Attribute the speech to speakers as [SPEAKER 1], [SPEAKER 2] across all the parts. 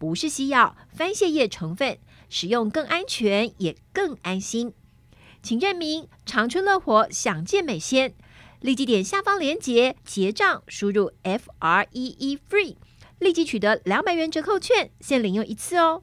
[SPEAKER 1] 不是西药，番泻叶成分，使用更安全也更安心。请认明长春乐活享健美鲜，立即点下方链接结账，输入 F R E E FREE，立即取得两百元折扣券，限领用一次哦。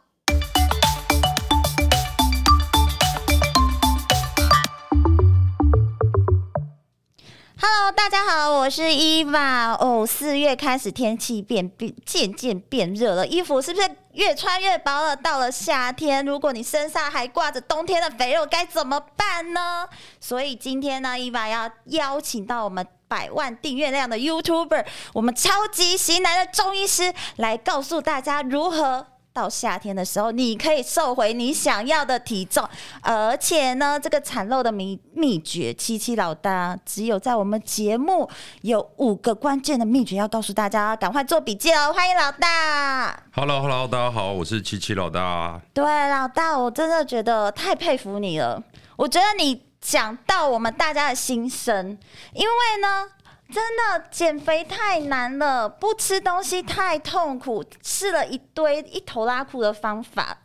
[SPEAKER 2] Hello，大家好，我是伊娃。哦，四月开始天气变变渐渐变热了，衣服是不是越穿越薄了？到了夏天，如果你身上还挂着冬天的肥肉，该怎么办呢？所以今天呢，伊娃要邀请到我们百万订阅量的 YouTuber，我们超级型男的中医师来告诉大家如何。到夏天的时候，你可以瘦回你想要的体重，而且呢，这个产肉的秘秘诀，七七老大只有在我们节目有五个关键的秘诀要告诉大家，赶快做笔记哦！欢迎老大。
[SPEAKER 3] Hello，Hello，hello, 大家好，我是七七老大。
[SPEAKER 2] 对，老大，我真的觉得太佩服你了。我觉得你讲到我们大家的心声，因为呢。真的减肥太难了，不吃东西太痛苦，试了一堆一头拉裤的方法，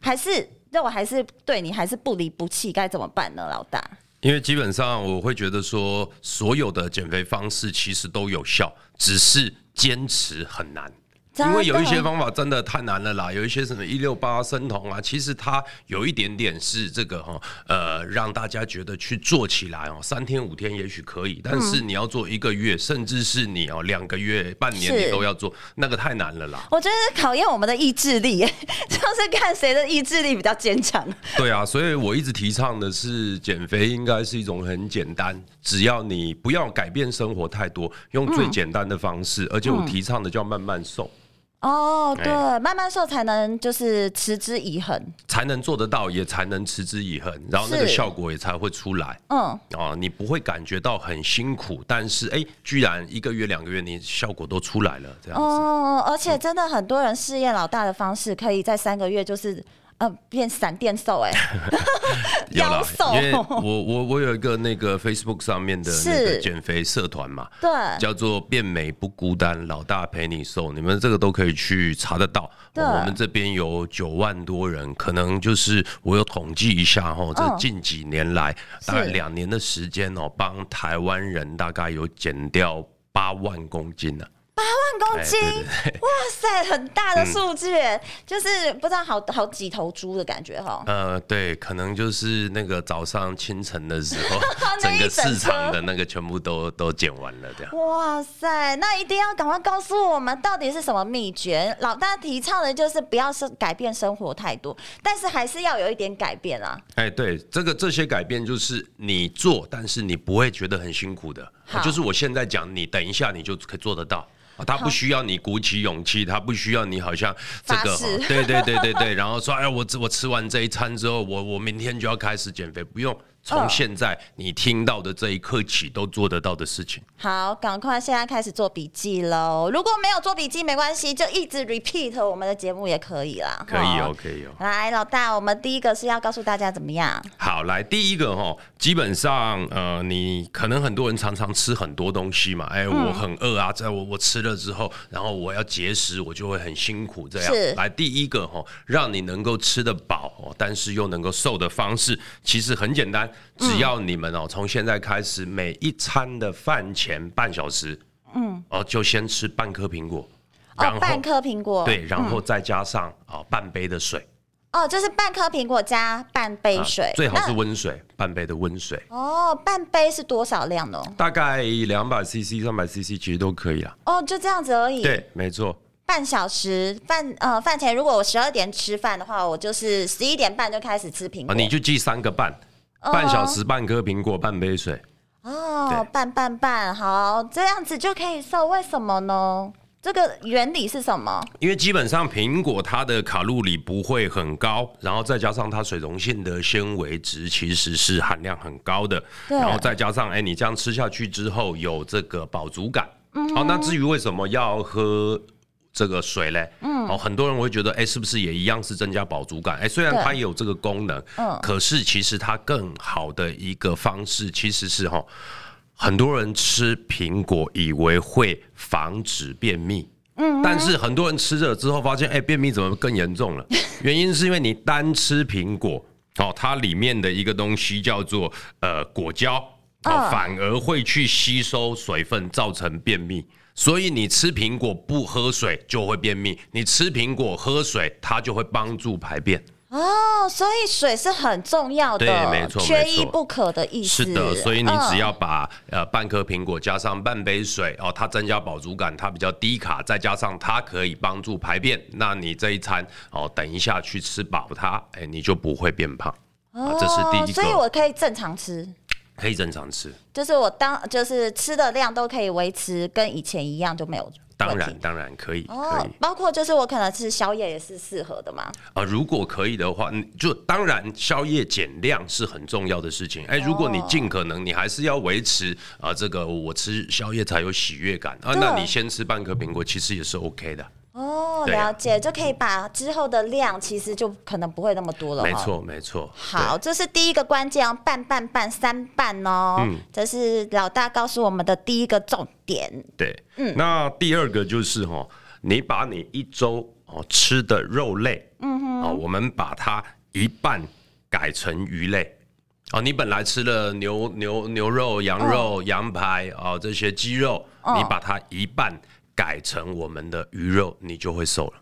[SPEAKER 2] 还是让我还是对你还是不离不弃，该怎么办呢，老大？
[SPEAKER 3] 因为基本上我会觉得说，所有的减肥方式其实都有效，只是坚持很难。因为有一些方法真的太难了啦，有一些什么一六八生酮啊，其实它有一点点是这个哈，呃，让大家觉得去做起来哦，三天五天也许可以，但是你要做一个月，甚至是你哦两个月、半年你都要做，那个太难了啦。
[SPEAKER 2] 我觉得是考验我们的意志力，就是看谁的意志力比较坚强。
[SPEAKER 3] 对啊，所以我一直提倡的是减肥应该是一种很简单，只要你不要改变生活太多，用最简单的方式，而且我提倡的叫慢慢瘦。
[SPEAKER 2] 哦，对，慢慢瘦才能就是持之以恒，
[SPEAKER 3] 才能做得到，也才能持之以恒，然后那个效果也才会出来。嗯，哦，你不会感觉到很辛苦，但是哎，居然一个月两个月你效果都出来了，这样子。
[SPEAKER 2] 哦，而且真的很多人试验老大的方式，可以在三个月就是。呃，变闪电瘦哎，
[SPEAKER 3] 腰瘦。因为我我我有一个那个 Facebook 上面的那个减肥社团嘛，
[SPEAKER 2] 对，
[SPEAKER 3] 叫做变美不孤单，老大陪你瘦，你们这个都可以去查得到。对，我们这边有九万多人，可能就是我有统计一下哈，这近几年来大概两年的时间哦，帮台湾人大概有减掉八万公斤呢。
[SPEAKER 2] 八万公斤，欸、对对对，哇塞，很大的数据，嗯、就是不知道好好几头猪的感觉哈。
[SPEAKER 3] 呃，对，可能就是那个早上清晨的时候，整个市场的那个全部都都剪完了这样。
[SPEAKER 2] 哇塞，那一定要赶快告诉我们到底是什么秘诀？老大提倡的就是不要是改变生活太多，但是还是要有一点改变啊。
[SPEAKER 3] 哎，对，这个这些改变就是你做，但是你不会觉得很辛苦的，就是我现在讲，你等一下你就可以做得到。他不需要你鼓起勇气，他不需要你好像这
[SPEAKER 2] 个，
[SPEAKER 3] 对对对对对，然后说，哎呀，我我吃完这一餐之后，我我明天就要开始减肥，不用。从现在你听到的这一刻起都做得到的事情。
[SPEAKER 2] 好，赶快现在开始做笔记喽！如果没有做笔记没关系，就一直 repeat 我们的节目也可以啦。
[SPEAKER 3] 可以哦，可以哦。
[SPEAKER 2] 来，老大，我们第一个是要告诉大家怎么样？
[SPEAKER 3] 好，来第一个哈，基本上呃，你可能很多人常常吃很多东西嘛，哎，我很饿啊，在我我吃了之后，然后我要节食，我就会很辛苦这样。来第一个哈，让你能够吃得饱哦，但是又能够瘦的方式，其实很简单。只要你们哦，从现在开始，每一餐的饭前半小时，嗯，哦，就先吃半颗苹果，
[SPEAKER 2] 然后半颗苹果，
[SPEAKER 3] 对，然后再加上啊半杯的水，
[SPEAKER 2] 哦，就是半颗苹果加半杯水，
[SPEAKER 3] 啊、最好是温水，半杯的温水。
[SPEAKER 2] 哦，半杯是多少量呢？
[SPEAKER 3] 大概两百 CC、三百 CC 其实都可以啊。
[SPEAKER 2] 哦，就这样子而已。
[SPEAKER 3] 对，没错。
[SPEAKER 2] 半小时饭呃饭前，如果我十二点吃饭的话，我就是十一点半就开始吃苹果。
[SPEAKER 3] 啊、你就记三个半，半小时半颗苹果，半杯水。
[SPEAKER 2] 哦，半半半，好，这样子就可以瘦，为什么呢？这个原理是什么？
[SPEAKER 3] 因为基本上苹果它的卡路里不会很高，然后再加上它水溶性的纤维值其实是含量很高的，然后再加上哎，你这样吃下去之后有这个饱足感。嗯，好，那至于为什么要喝这个水嘞？嗯，哦，很多人会觉得哎，是不是也一样是增加饱足感？哎，虽然它也有这个功能，嗯，可是其实它更好的一个方式其实是哈。很多人吃苹果以为会防止便秘，嗯，但是很多人吃了之后发现，哎，便秘怎么更严重了？原因是因为你单吃苹果，哦，它里面的一个东西叫做呃果胶，哦，反而会去吸收水分，造成便秘。所以你吃苹果不喝水就会便秘，你吃苹果喝水，它就会帮助排便。
[SPEAKER 2] 哦，所以水是很重要的，
[SPEAKER 3] 对，没错，
[SPEAKER 2] 缺一不可的意思。
[SPEAKER 3] 是的，所以你只要把、嗯、呃半颗苹果加上半杯水哦，它增加饱足感，它比较低卡，再加上它可以帮助排便，那你这一餐哦，等一下去吃饱它，哎，你就不会变胖。哦，这是第一个，
[SPEAKER 2] 所以我可以正常吃，
[SPEAKER 3] 可以正常吃，
[SPEAKER 2] 就是我当就是吃的量都可以维持跟以前一样，就没有。
[SPEAKER 3] 当然，当然可以，哦、可以。
[SPEAKER 2] 包括就是我可能吃宵夜也是适合的嘛。
[SPEAKER 3] 啊、呃，如果可以的话，就当然宵夜减量是很重要的事情。哎、欸，如果你尽可能，你还是要维持啊、呃，这个我吃宵夜才有喜悦感啊，那你先吃半颗苹果，其实也是 OK 的。
[SPEAKER 2] 哦，了解，就可以把之后的量其实就可能不会那么多了。
[SPEAKER 3] 没错，没错。
[SPEAKER 2] 好，这是第一个关键哦，半半半三半哦。嗯，这是老大告诉我们的第一个重点。
[SPEAKER 3] 对，嗯，那第二个就是哈，你把你一周哦吃的肉类，嗯哼，哦，我们把它一半改成鱼类。哦，你本来吃了牛牛牛肉、羊肉、羊排哦这些鸡肉，你把它一半。改成我们的鱼肉，你就会瘦了。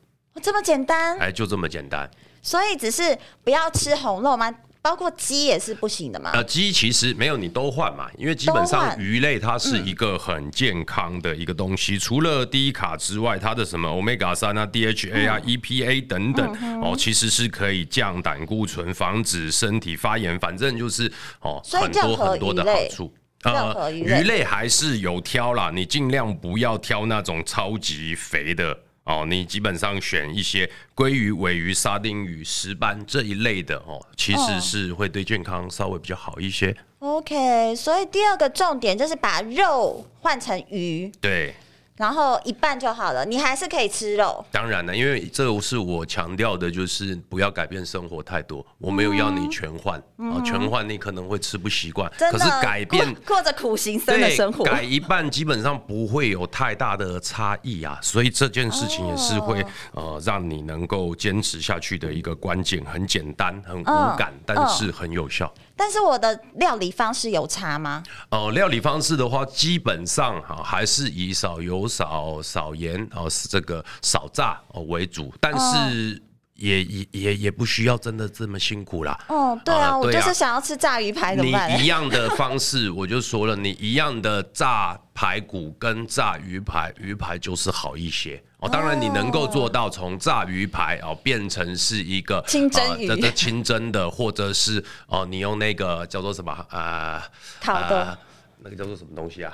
[SPEAKER 2] 这么简单？
[SPEAKER 3] 哎，就这么简单。
[SPEAKER 2] 所以只是不要吃红肉吗？包括鸡也是不行的嘛？
[SPEAKER 3] 呃，鸡其实没有，你都换嘛。因为基本上鱼类它是一个很健康的一个东西，嗯、除了低卡之外，它的什么 Omega 三啊、DHA 啊、嗯、EPA 等等、嗯、哦，其实是可以降胆固醇、防止身体发炎，反正就是哦很多很多的好处。呃，鱼类还是有挑啦，你尽量不要挑那种超级肥的哦。你基本上选一些鲑鱼、尾鱼、沙丁鱼、石斑这一类的哦，其实是会对健康稍微比较好一些。
[SPEAKER 2] OK，所以第二个重点就是把肉换成鱼。
[SPEAKER 3] 对。
[SPEAKER 2] 然后一半就好了，你还是可以吃肉。
[SPEAKER 3] 当然了，因为这是我强调的，就是不要改变生活太多。我没有要你全换，嗯、全换你可能会吃不习惯。可是改
[SPEAKER 2] 变过，着苦行僧的生活，
[SPEAKER 3] 改一半基本上不会有太大的差异啊。所以这件事情也是会、哦、呃让你能够坚持下去的一个关键。很简单，很无感，嗯、但是很有效。
[SPEAKER 2] 但是我的料理方式有差吗？
[SPEAKER 3] 哦、呃，料理方式的话，基本上哈还是以少油少少盐哦，是这个少炸哦为主，但是也也也也不需要真的这么辛苦啦。
[SPEAKER 2] 哦，对啊，呃、对啊，我就是想要吃炸鱼排怎么办？
[SPEAKER 3] 你一样的方式，我就说了，你一样的炸排骨跟炸鱼排，鱼排就是好一些。哦，当然你能够做到从炸鱼排哦变成是一个
[SPEAKER 2] 清蒸鱼
[SPEAKER 3] 的、呃、清蒸的，或者是哦、呃、你用那个叫做什么啊？
[SPEAKER 2] 烤、呃、的、呃，
[SPEAKER 3] 那个叫做什么东西啊？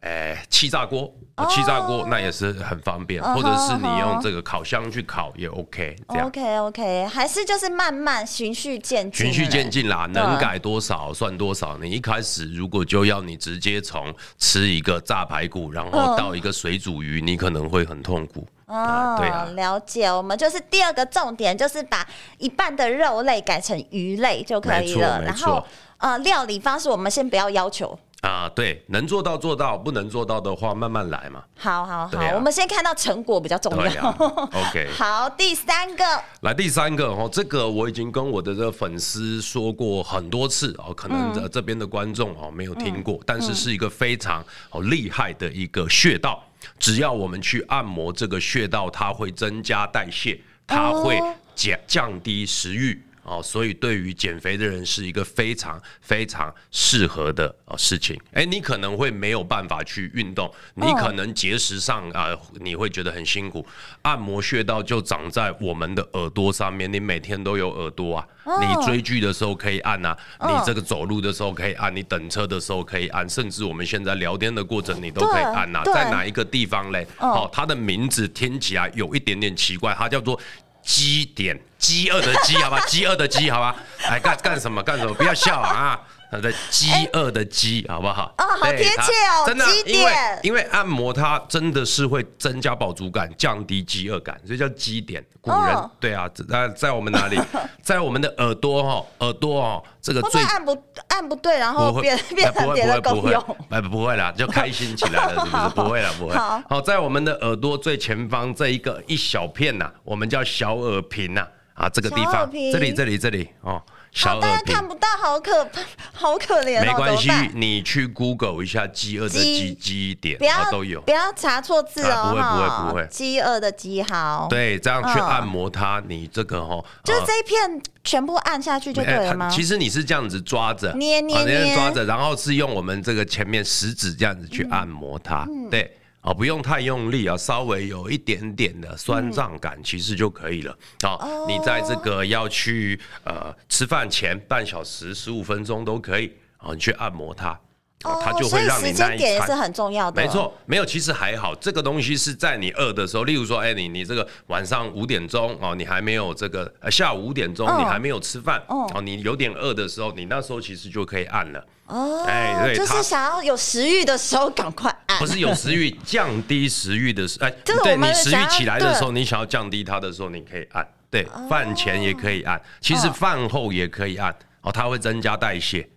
[SPEAKER 3] 哎，气炸锅，气炸锅那也是很方便，或者是你用这个烤箱去烤也 OK。这样
[SPEAKER 2] OK OK，还是就是慢慢循序渐进，
[SPEAKER 3] 循序渐进啦，能改多少算多少。你一开始如果就要你直接从吃一个炸排骨，然后到一个水煮鱼，你可能会很痛苦。
[SPEAKER 2] 哦，对啊，了解。我们就是第二个重点，就是把一半的肉类改成鱼类就可以了。然后呃，料理方式我们先不要要求。
[SPEAKER 3] 啊，对，能做到做到，不能做到的话慢慢来嘛。
[SPEAKER 2] 好好好，啊、我们先看到成果比较重要。
[SPEAKER 3] 啊、OK，
[SPEAKER 2] 好，第三个，
[SPEAKER 3] 来第三个哦，这个我已经跟我的这个粉丝说过很多次哦，可能这边的观众哦没有听过，嗯、但是是一个非常哦厉害的一个穴道，只要我们去按摩这个穴道，它会增加代谢，它会降降低食欲。哦，所以对于减肥的人是一个非常非常适合的哦事情。哎，你可能会没有办法去运动，你可能节食上啊，你会觉得很辛苦。按摩穴道就长在我们的耳朵上面，你每天都有耳朵啊。你追剧的时候可以按啊，你这个走路的时候可以按，你等车的时候可以按，甚至我们现在聊天的过程你都可以按呐。在哪一个地方嘞？哦，它的名字听起来有一点点奇怪，它叫做。饥点，饥饿的饥，好吧，饥饿的饥，好吧，哎，干干什么？干什么，不要笑啊！他的饥饿的饥，好不好？哦，好贴
[SPEAKER 2] 切哦，
[SPEAKER 3] 真的，因为因为按摩它真的是会增加饱足感，降低饥饿感，所以叫饥点。古人对啊，在在我们哪里，在我们的耳朵哈，耳朵哦，这个最
[SPEAKER 2] 按不按不对，然后变变成别的功用，
[SPEAKER 3] 哎，不会啦，就开心起来了，是不是？不会了，不会。好，在我们的耳朵最前方这一个一小片呐，我们叫小耳屏呐，啊，这个地方，这里这里这里哦。小耳屏
[SPEAKER 2] 看不到，好可怕，好可怜。
[SPEAKER 3] 没关系，你去 Google 一下“饥饿”的“饥”饥点，不要都有，
[SPEAKER 2] 不要查错字哦。
[SPEAKER 3] 不会不会不会，
[SPEAKER 2] 饥饿的“饥”好。
[SPEAKER 3] 对，这样去按摩它，你这个哈，
[SPEAKER 2] 就是这一片全部按下去就对了吗？
[SPEAKER 3] 其实你是这样子抓着，
[SPEAKER 2] 捏捏捏，
[SPEAKER 3] 抓着，然后是用我们这个前面食指这样子去按摩它，对。啊，不用太用力啊，稍微有一点点的酸胀感，其实就可以了。啊，你在这个要去呃吃饭前半小时、十五分钟都可以啊，你去按摩它。哦，它就会让你那一，
[SPEAKER 2] 点也是很重要的。
[SPEAKER 3] 没错，没有，其实还好。这个东西是在你饿的时候，例如说，哎，你你这个晚上五点钟哦，你还没有这个呃下午五点钟，你还没有吃饭哦，你有点饿的时候，你那时候其实就可以按了。
[SPEAKER 2] 哦，哎，对，就是想要有食欲的时候赶快按。
[SPEAKER 3] 不是有食欲，降低食欲的时候，哎，对你食欲起来的时候，你想要降低它的时候，你可以按。对，饭前也可以按，其实饭后也可以按哦，它会增加代谢。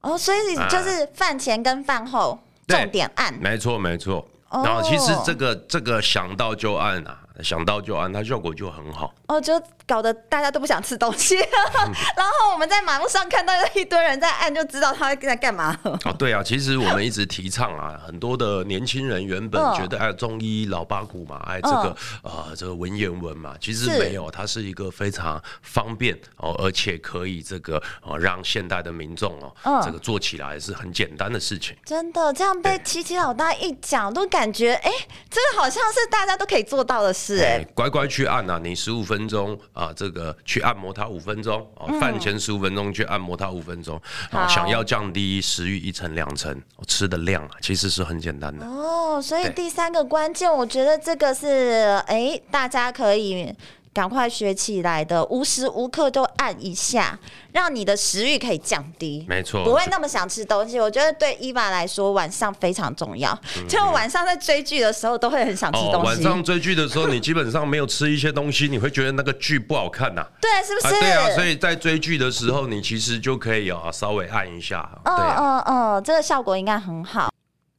[SPEAKER 2] 哦，所以你就是饭前跟饭后重点按，
[SPEAKER 3] 没错没错。然后其实这个这个想到就按啊。想到就按，它效果就很好。
[SPEAKER 2] 哦，就搞得大家都不想吃东西，嗯、然后我们在马路上看到一堆人在按，就知道他在干嘛。
[SPEAKER 3] 哦，对啊，其实我们一直提倡啊，很多的年轻人原本觉得哎，中医老八股嘛，哎，这个呃，这个文言文嘛，其实没有，它是一个非常方便哦，而且可以这个哦，让现代的民众哦，嗯、这个做起来是很简单的事情。
[SPEAKER 2] 真的，这样被琪琪老大一讲，都感觉哎，这个好像是大家都可以做到的事。是哎，
[SPEAKER 3] 乖乖去按呐！你十五分钟啊，这个去按摩它五分钟哦，饭前十五分钟去按摩它五分钟啊。想要降低食欲一层两层，吃的量啊，其实是很简单的
[SPEAKER 2] 哦。所以第三个关键，我觉得这个是哎，大家可以。赶快学起来的，无时无刻都按一下，让你的食欲可以降低。
[SPEAKER 3] 没错，
[SPEAKER 2] 不会那么想吃东西。我觉得对伊娃来说，晚上非常重要。就晚上在追剧的时候，都会很想吃东西。
[SPEAKER 3] 晚上追剧的时候，你基本上没有吃一些东西，你会觉得那个剧不好看呐。
[SPEAKER 2] 对，是不是？
[SPEAKER 3] 对啊，所以在追剧的时候，你其实就可以啊，稍微按一下。
[SPEAKER 2] 嗯嗯嗯，这个效果应该很好。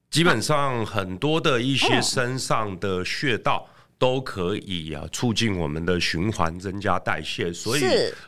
[SPEAKER 3] 基本上很多的一些身上的穴道。都可以啊，促进我们的循环，增加代谢，所以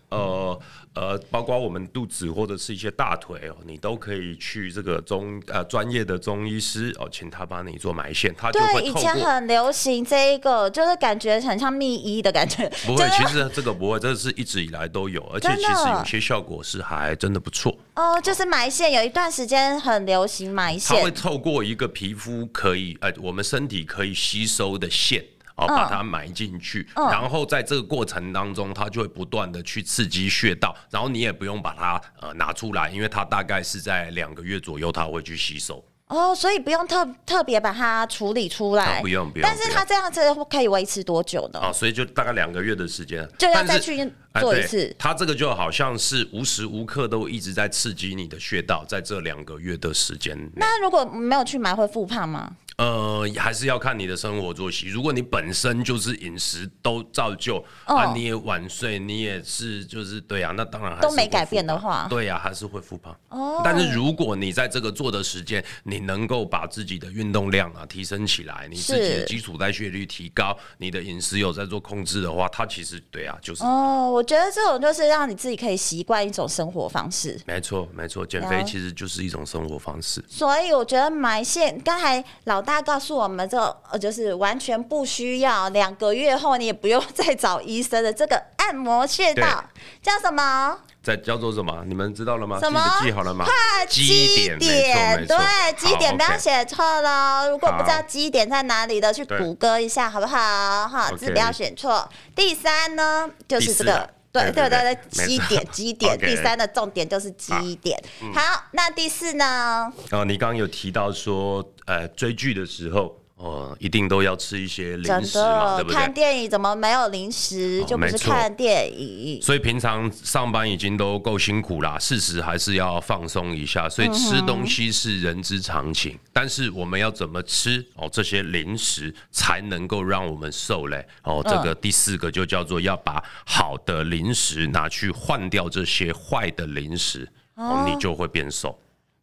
[SPEAKER 3] 呃。呃，包括我们肚子或者是一些大腿哦，你都可以去这个中呃专业的中医师哦，请他帮你做埋线，他就会。对，以前
[SPEAKER 2] 很流行这一个，就是感觉很像密医的感觉。
[SPEAKER 3] 不会，其实这个不会，这是一直以来都有，而且其实有些效果是还真的不错。
[SPEAKER 2] 哦，就是埋线，有一段时间很流行埋线。
[SPEAKER 3] 它会透过一个皮肤可以呃，我们身体可以吸收的线。哦，把它埋进去，嗯、然后在这个过程当中，它就会不断的去刺激穴道，然后你也不用把它呃拿出来，因为它大概是在两个月左右，它会去吸收。
[SPEAKER 2] 哦，所以不用特特别把它处理出来，
[SPEAKER 3] 哦、不用不用。
[SPEAKER 2] 但是它这样子可以维持多久呢？
[SPEAKER 3] 啊，所以就大概两个月的时间，
[SPEAKER 2] 就要再去做一次。
[SPEAKER 3] 它这个就好像是无时无刻都一直在刺激你的穴道，在这两个月的时间。
[SPEAKER 2] 那如果没有去埋，会复胖吗？
[SPEAKER 3] 呃，还是要看你的生活作息。如果你本身就是饮食都照旧、oh. 啊，你也晚睡，你也是就是对啊，那当然还是都没改变的话，对呀、啊，还是会复胖。哦，oh. 但是如果你在这个做的时间，你能够把自己的运动量啊提升起来，你自己的基础代谢率提高，你的饮食有在做控制的话，它其实对啊，就是
[SPEAKER 2] 哦，oh, 我觉得这种就是让你自己可以习惯一种生活方式。
[SPEAKER 3] 没错，没错，减肥其实就是一种生活方式。
[SPEAKER 2] 所以我觉得埋线，刚才老大告诉我们，这就是完全不需要两个月后你也不用再找医生的这个按摩穴道，叫什么？
[SPEAKER 3] 在叫做什么？你们知道了吗？
[SPEAKER 2] 什么？
[SPEAKER 3] 记好了吗？
[SPEAKER 2] 基点，
[SPEAKER 3] 点
[SPEAKER 2] 对，基点不要写错喽。如果不知道基点在哪里的，去谷歌一下好不好？哈，字不要选错。第三呢，就是这个，对对对对，基点 基点。第三的重点就是基点。好，那第四呢？
[SPEAKER 3] 哦，你刚刚有提到说，呃，追剧的时候。哦，一定都要吃一些零食嘛，对不对？
[SPEAKER 2] 看电影怎么没有零食？就不是看电影。
[SPEAKER 3] 所以平常上班已经都够辛苦啦，事实还是要放松一下。所以吃东西是人之常情，但是我们要怎么吃哦？这些零食才能够让我们瘦嘞？哦，这个第四个就叫做要把好的零食拿去换掉这些坏的零食，哦，你就会变瘦。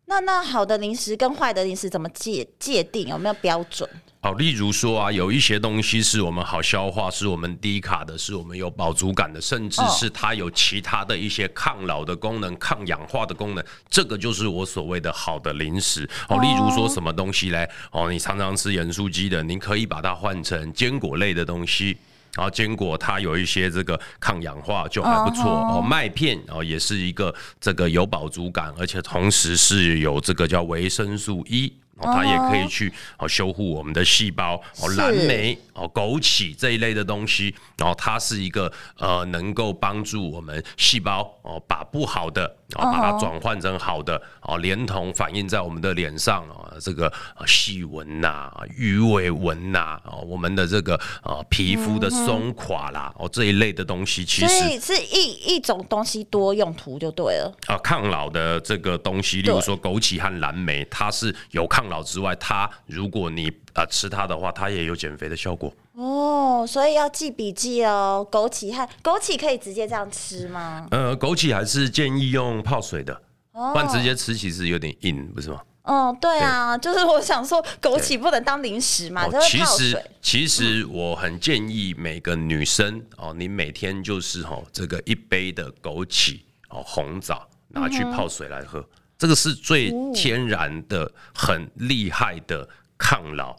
[SPEAKER 2] 那那好的零食跟坏的零食怎么界界定？有没有标准？
[SPEAKER 3] 好，例如说啊，有一些东西是我们好消化，是我们低卡的，是我们有饱足感的，甚至是它有其他的一些抗老的功能、抗氧化的功能，这个就是我所谓的好的零食。哦，例如说什么东西嘞？哦，你常常吃盐酥鸡的，你可以把它换成坚果类的东西。然后坚果它有一些这个抗氧化就还不错哦，麦片哦也是一个这个有饱足感，而且同时是有这个叫维生素 E。哦，它也可以去哦修护我们的细胞哦，蓝莓哦、枸杞这一类的东西，然后它是一个呃能够帮助我们细胞哦把不好的哦把它转换成好的哦，连同反映在我们的脸上啊这个细纹呐、鱼尾纹呐哦我们的这个呃皮肤的松垮啦哦这一类的东西，其实
[SPEAKER 2] 是一一种东西多用途就对了。
[SPEAKER 3] 啊，抗老的这个东西，例如说枸杞和蓝莓，它是有抗。老之外，它如果你啊、呃、吃它的话，它也有减肥的效果
[SPEAKER 2] 哦，所以要记笔记哦。枸杞和枸杞可以直接这样吃吗？
[SPEAKER 3] 呃，枸杞还是建议用泡水的，哦、不然直接吃其实有点硬，不是吗？
[SPEAKER 2] 嗯，对啊，对就是我想说，枸杞不能当零食嘛。其实，
[SPEAKER 3] 其实我很建议每个女生哦，你每天就是哦这个一杯的枸杞哦红枣拿去泡水来喝。嗯这个是最天然的、很厉害的抗老，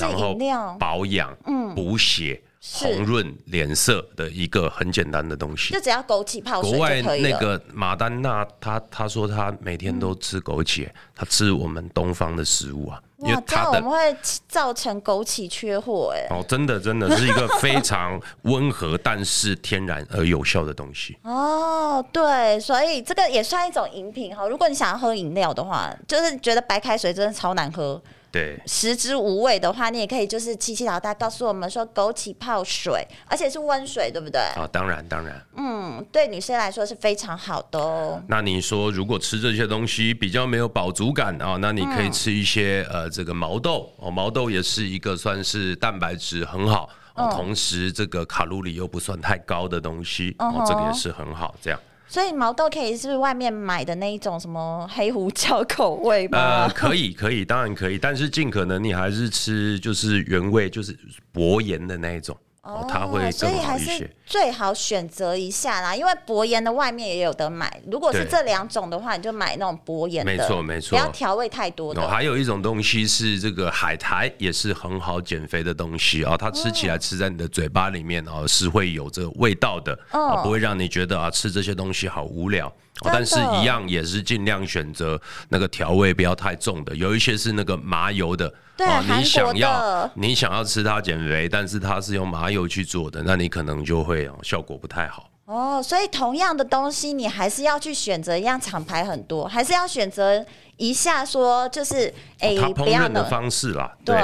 [SPEAKER 3] 然后保养、补血、红润脸色的一个很简单的东西。
[SPEAKER 2] 就只要枸杞泡水。
[SPEAKER 3] 国外那个马丹娜，她她说她每天都吃枸杞，她吃我们东方的食物啊。
[SPEAKER 2] 哇，这样我们会造成枸杞缺货哎！
[SPEAKER 3] 哦，真的，真的是一个非常温和但是天然而有效的东西。
[SPEAKER 2] 哦，对，所以这个也算一种饮品哈。如果你想要喝饮料的话，就是觉得白开水真的超难喝。
[SPEAKER 3] 对，
[SPEAKER 2] 食之无味的话，你也可以就是七七老大告诉我们说，枸杞泡水，而且是温水，对不对？
[SPEAKER 3] 啊、哦，当然当然。
[SPEAKER 2] 嗯，对女生来说是非常好的哦。
[SPEAKER 3] 那你说，如果吃这些东西比较没有饱足感啊、哦，那你可以吃一些、嗯、呃这个毛豆哦，毛豆也是一个算是蛋白质很好，哦，同时这个卡路里又不算太高的东西，哦，哦，这个也是很好，这样。
[SPEAKER 2] 所以毛豆可以是外面买的那一种什么黑胡椒口味吗？
[SPEAKER 3] 呃，可以，可以，当然可以，但是尽可能你还是吃就是原味，就是薄盐的那一种。哦，它会更好一些。
[SPEAKER 2] 最好选择一下啦，因为薄盐的外面也有得买。如果是这两种的话，你就买那种薄盐的，
[SPEAKER 3] 没错没错，
[SPEAKER 2] 不要调味太多的。
[SPEAKER 3] 哦，还有一种东西是这个海苔，也是很好减肥的东西啊。它吃起来吃在你的嘴巴里面啊，是会有这个味道的，啊，不会让你觉得啊吃这些东西好无聊。但是，一样也是尽量选择那个调味不要太重的。有一些是那个麻油的，
[SPEAKER 2] 对，啊，
[SPEAKER 3] 你想要你想要吃它减肥，但是它是用麻油去做的，那你可能就会效果不太好。
[SPEAKER 2] 哦，所以同样的东西，你还是要去选择一样厂牌很多，还是要选择。一下说就是哎，
[SPEAKER 3] 它烹饪的方式啦，
[SPEAKER 2] 对，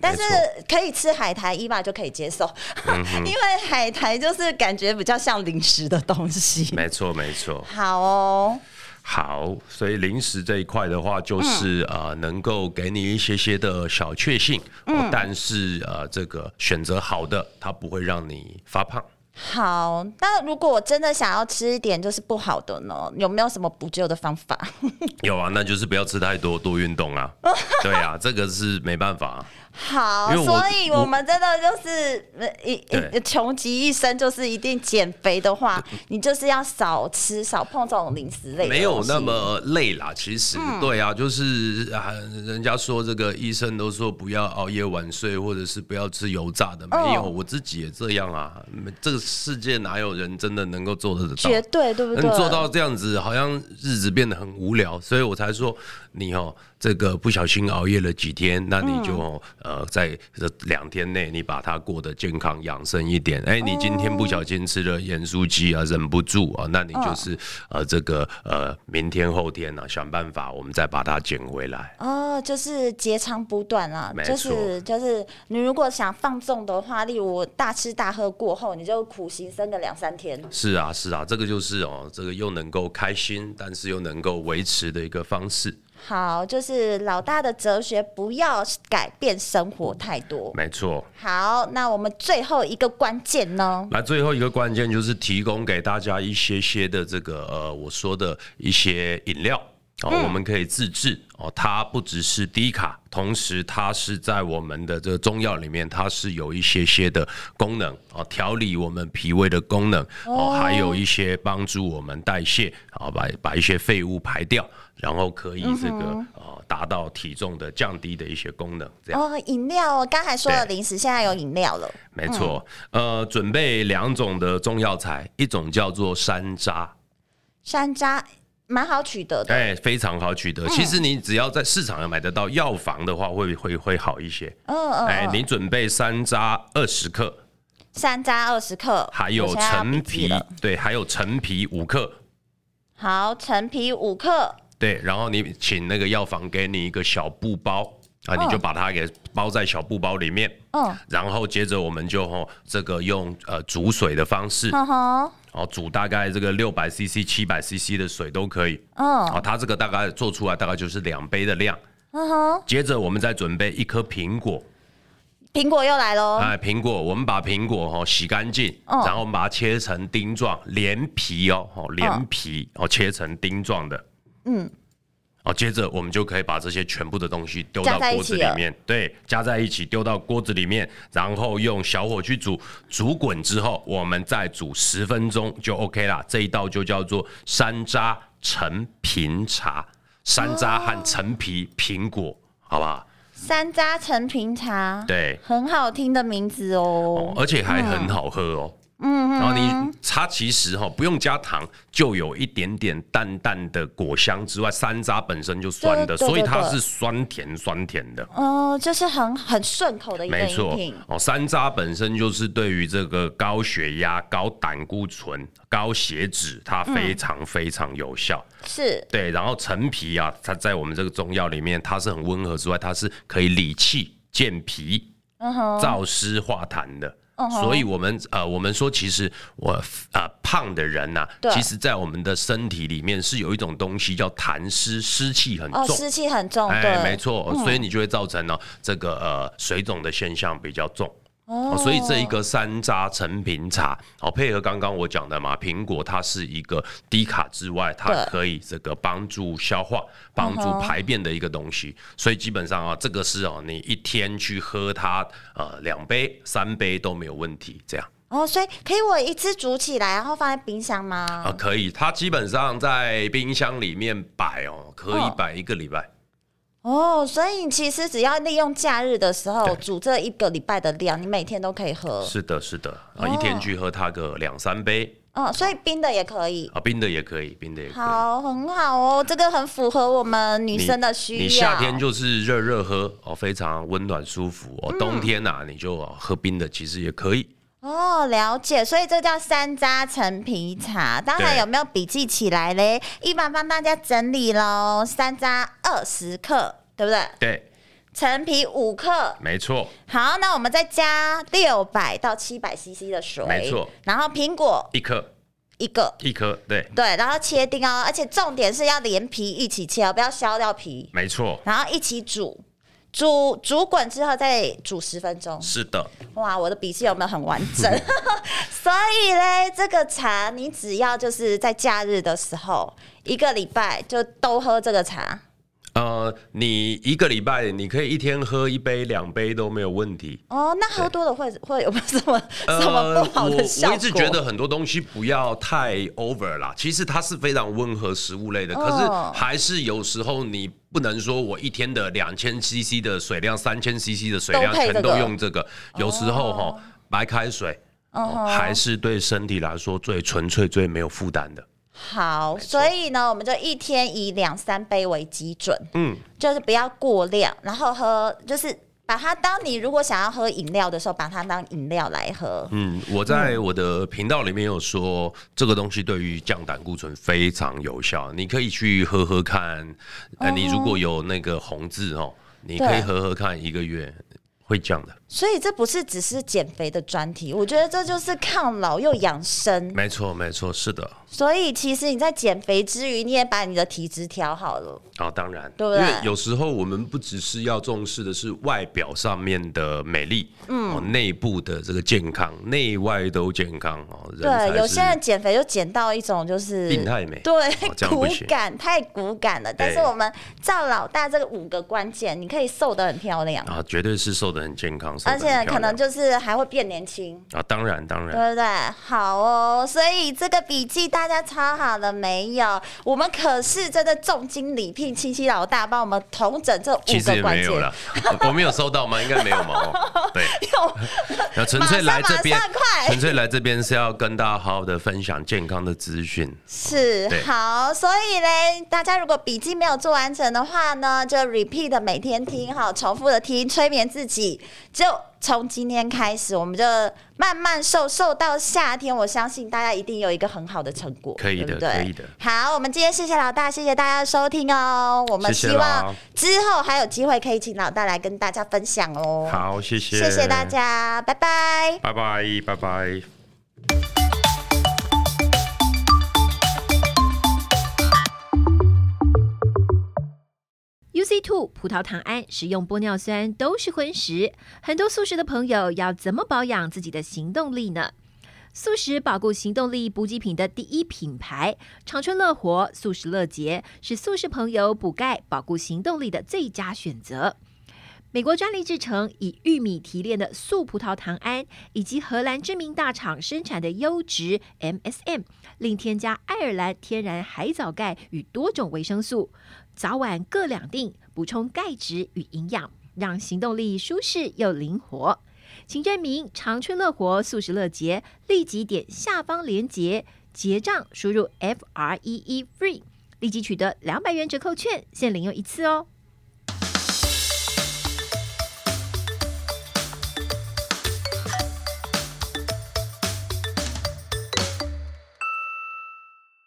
[SPEAKER 2] 但是可以吃海苔，伊娃就可以接受，因为海苔就是感觉比较像零食的东西。
[SPEAKER 3] 没错，没错。
[SPEAKER 2] 好哦，
[SPEAKER 3] 好，所以零食这一块的话，就是呃，能够给你一些些的小确幸，但是呃，这个选择好的，它不会让你发胖。
[SPEAKER 2] 好，那如果我真的想要吃一点就是不好的呢？有没有什么补救的方法？
[SPEAKER 3] 有啊，那就是不要吃太多，多运动啊。对啊，这个是没办法。
[SPEAKER 2] 好，所以我们真的就是一一穷极一生，就是一定减肥的话，你就是要少吃少碰这种零食类。
[SPEAKER 3] 没有那么累啦，其实、嗯、对啊，就是啊，人家说这个医生都说不要熬夜晚睡，或者是不要吃油炸的，没有，哦、我自己也这样啊。这个世界哪有人真的能够做得到？
[SPEAKER 2] 绝对对不对？
[SPEAKER 3] 做到这样子，好像日子变得很无聊，所以我才说你哦。这个不小心熬夜了几天，那你就、嗯、呃在这两天内你把它过得健康养生一点。哎，你今天不小心吃了盐酥鸡啊，忍不住啊，那你就是、哦、呃这个呃明天后天呢、啊、想办法我们再把它捡回来。
[SPEAKER 2] 哦，就是截长补短啊，就是就是你如果想放纵的话，例如大吃大喝过后，你就苦行僧个两三天。
[SPEAKER 3] 是啊是啊，这个就是哦，这个又能够开心，但是又能够维持的一个方式。
[SPEAKER 2] 好，就是老大的哲学，不要改变生活太多。
[SPEAKER 3] 没错。
[SPEAKER 2] 好，那我们最后一个关键呢？
[SPEAKER 3] 来，最后一个关键就是提供给大家一些些的这个呃，我说的一些饮料哦，嗯、我们可以自制哦。它不只是低卡，同时它是在我们的这个中药里面，它是有一些些的功能哦，调理我们脾胃的功能哦，还有一些帮助我们代谢啊，把把一些废物排掉。然后可以这个呃达到体重的降低的一些功能，这样
[SPEAKER 2] 哦。饮料，刚才说了零食，现在有饮料了。
[SPEAKER 3] 没错，呃，准备两种的中药材，一种叫做山楂。
[SPEAKER 2] 山楂蛮好取得的，
[SPEAKER 3] 哎，非常好取得。其实你只要在市场上买得到，药房的话会会会好一些。嗯嗯。哎，你准备山楂二十克，
[SPEAKER 2] 山楂二十克，
[SPEAKER 3] 还有陈皮，对，还有陈皮五克。
[SPEAKER 2] 好，陈皮五克。
[SPEAKER 3] 对，然后你请那个药房给你一个小布包啊，你就把它给包在小布包里面。嗯，然后接着我们就吼这个用呃煮水的方式，哦，煮大概这个六百 CC、七百 CC 的水都可以。嗯，啊，它这个大概做出来大概就是两杯的量。嗯哼，接着我们再准备一颗苹果，
[SPEAKER 2] 苹果又来喽。
[SPEAKER 3] 哎，苹果，我们把苹果哈洗干净，然后我们把它切成丁状，连皮哦，连皮哦，切成丁状的。嗯，好，接着我们就可以把这些全部的东西丢到锅子里面，对，加在一起丢到锅子里面，然后用小火去煮，煮滚之后，我们再煮十分钟就 OK 啦。这一道就叫做山楂陈皮茶，山楂和陈皮苹果，好不好？
[SPEAKER 2] 山楂陈皮茶，
[SPEAKER 3] 对，
[SPEAKER 2] 很好听的名字哦，哦，
[SPEAKER 3] 而且还很好喝哦。嗯，然后你它其实哈不用加糖，就有一点点淡淡的果香之外，山楂本身就酸的，所以它是酸甜酸甜的。
[SPEAKER 2] 哦，就是很很顺口的一个饮品。
[SPEAKER 3] 没错，哦，山楂本身就是对于这个高血压、高胆固醇、高血脂，它非常非常有效。
[SPEAKER 2] 是，对。
[SPEAKER 3] 然后陈皮啊，它在我们这个中药里面，它是很温和之外，它是可以理气、健脾、燥湿化痰的。所以，我们呃，我们说，其实我呃胖的人呐，其实，在我们的身体里面是有一种东西叫痰湿，湿气很重，
[SPEAKER 2] 湿气很重，
[SPEAKER 3] 哎，没错，所以你就会造成呢这个呃水肿的现象比较重。哦，所以这一个山楂陈皮茶，好配合刚刚我讲的嘛，苹果它是一个低卡之外，它可以这个帮助消化、帮助排便的一个东西。所以基本上啊，这个是哦，你一天去喝它呃两杯、三杯都没有问题。这样
[SPEAKER 2] 哦，所以可以我一次煮起来，然后放在冰箱吗？
[SPEAKER 3] 啊，可以，它基本上在冰箱里面摆哦，可以摆一个礼拜。
[SPEAKER 2] 哦，所以你其实只要利用假日的时候煮这一个礼拜的量，你每天都可以喝。
[SPEAKER 3] 是的，是的，啊，一天去喝它个两三杯。
[SPEAKER 2] 哦，所以冰的也可以。
[SPEAKER 3] 啊，冰的也可以，冰的也可以。
[SPEAKER 2] 好，很好哦，这个很符合我们女生的需要。
[SPEAKER 3] 你夏天就是热热喝哦，非常温暖舒服哦。冬天呐，你就喝冰的，其实也可以。
[SPEAKER 2] 哦，了解，所以这叫山楂陈皮茶。当然有没有笔记起来嘞？一般帮大家整理喽。山楂二十克，对不对？
[SPEAKER 3] 对。
[SPEAKER 2] 陈皮五克，
[SPEAKER 3] 没错。
[SPEAKER 2] 好，那我们再加六百到七百 CC 的水，
[SPEAKER 3] 没错。
[SPEAKER 2] 然后苹果
[SPEAKER 3] 一颗，
[SPEAKER 2] 一个，
[SPEAKER 3] 一颗，对
[SPEAKER 2] 对。然后切丁哦，而且重点是要连皮一起切哦，不要削掉皮。
[SPEAKER 3] 没错。
[SPEAKER 2] 然后一起煮。煮煮滚之后再煮十分钟。
[SPEAKER 3] 是的。
[SPEAKER 2] 哇，我的笔记有没有很完整？所以嘞，这个茶你只要就是在假日的时候，一个礼拜就都喝这个茶。
[SPEAKER 3] 呃，你一个礼拜你可以一天喝一杯两杯都没有问题。
[SPEAKER 2] 哦，那喝多了会会有什么什么不好的效果？
[SPEAKER 3] 我我一直觉得很多东西不要太 over 啦。其实它是非常温和食物类的，可是还是有时候你不能说我一天的两千 CC 的水量、三千 CC 的水量全都用这个。有时候哈，白开水。哦，还是对身体来说最纯粹、最没有负担的。
[SPEAKER 2] 好，所以呢，我们就一天以两三杯为基准，嗯，就是不要过量，然后喝，就是把它当你如果想要喝饮料的时候，把它当饮料来喝。
[SPEAKER 3] 嗯，我在我的频道里面有说，这个东西对于降胆固醇非常有效，你可以去喝喝看。呃，你如果有那个红字哦，你可以喝喝看一个月。会降的，
[SPEAKER 2] 所以这不是只是减肥的专题，我觉得这就是抗老又养生。
[SPEAKER 3] 没错，没错，是的。
[SPEAKER 2] 所以其实你在减肥之余，你也把你的体质调好了。
[SPEAKER 3] 哦，当然，
[SPEAKER 2] 对不对？
[SPEAKER 3] 因为有时候我们不只是要重视的是外表上面的美丽，嗯，内部的这个健康，内外都健康哦。
[SPEAKER 2] 对，有些人减肥就减到一种就是
[SPEAKER 3] 病态美，
[SPEAKER 2] 对，骨感太骨感了。但是我们赵老大这个五个关键，你可以瘦得很漂亮
[SPEAKER 3] 啊，绝对是瘦得很健康，
[SPEAKER 2] 而且可能就是还会变年轻
[SPEAKER 3] 啊。当然，当然，
[SPEAKER 2] 对不对？好哦，所以这个笔记大家抄好了没有？我们可是真的重金礼聘七七老大帮我们统整这五个关键。
[SPEAKER 3] 其实没有了，我没有收到吗？应该没有嘛。对，有，纯粹来这边，纯粹来这边是要跟大家好好的分享健康的资讯。
[SPEAKER 2] 是，好，所以嘞，大家如果笔记没有做完成的话呢，就 repeat 每天听哈，重复的听，催眠自己，就。从今天开始，我们就慢慢瘦，瘦到夏天。我相信大家一定有一个很好的成果，
[SPEAKER 3] 可以的，对对可以的。
[SPEAKER 2] 好，我们今天谢谢老大，谢谢大家的收听哦。我们希望之后还有机会可以请老大来跟大家分享哦。
[SPEAKER 3] 好，谢谢，
[SPEAKER 2] 谢谢大家，拜拜，
[SPEAKER 3] 拜拜，拜拜。
[SPEAKER 1] UC2 葡萄糖胺、食用玻尿酸都是荤食，很多素食的朋友要怎么保养自己的行动力呢？素食保固行动力补给品的第一品牌长春乐活素食乐捷，是素食朋友补钙保固行动力的最佳选择。美国专利制成，以玉米提炼的素葡萄糖胺，以及荷兰知名大厂生产的优质 MSM，另添加爱尔兰天然海藻钙与多种维生素。早晚各两锭，补充钙质与营养，让行动力舒适又灵活。请证明长春乐活素食乐节，立即点下方链接结账，输入 F R E E FREE，立即取得两百元折扣券，限领用一次哦。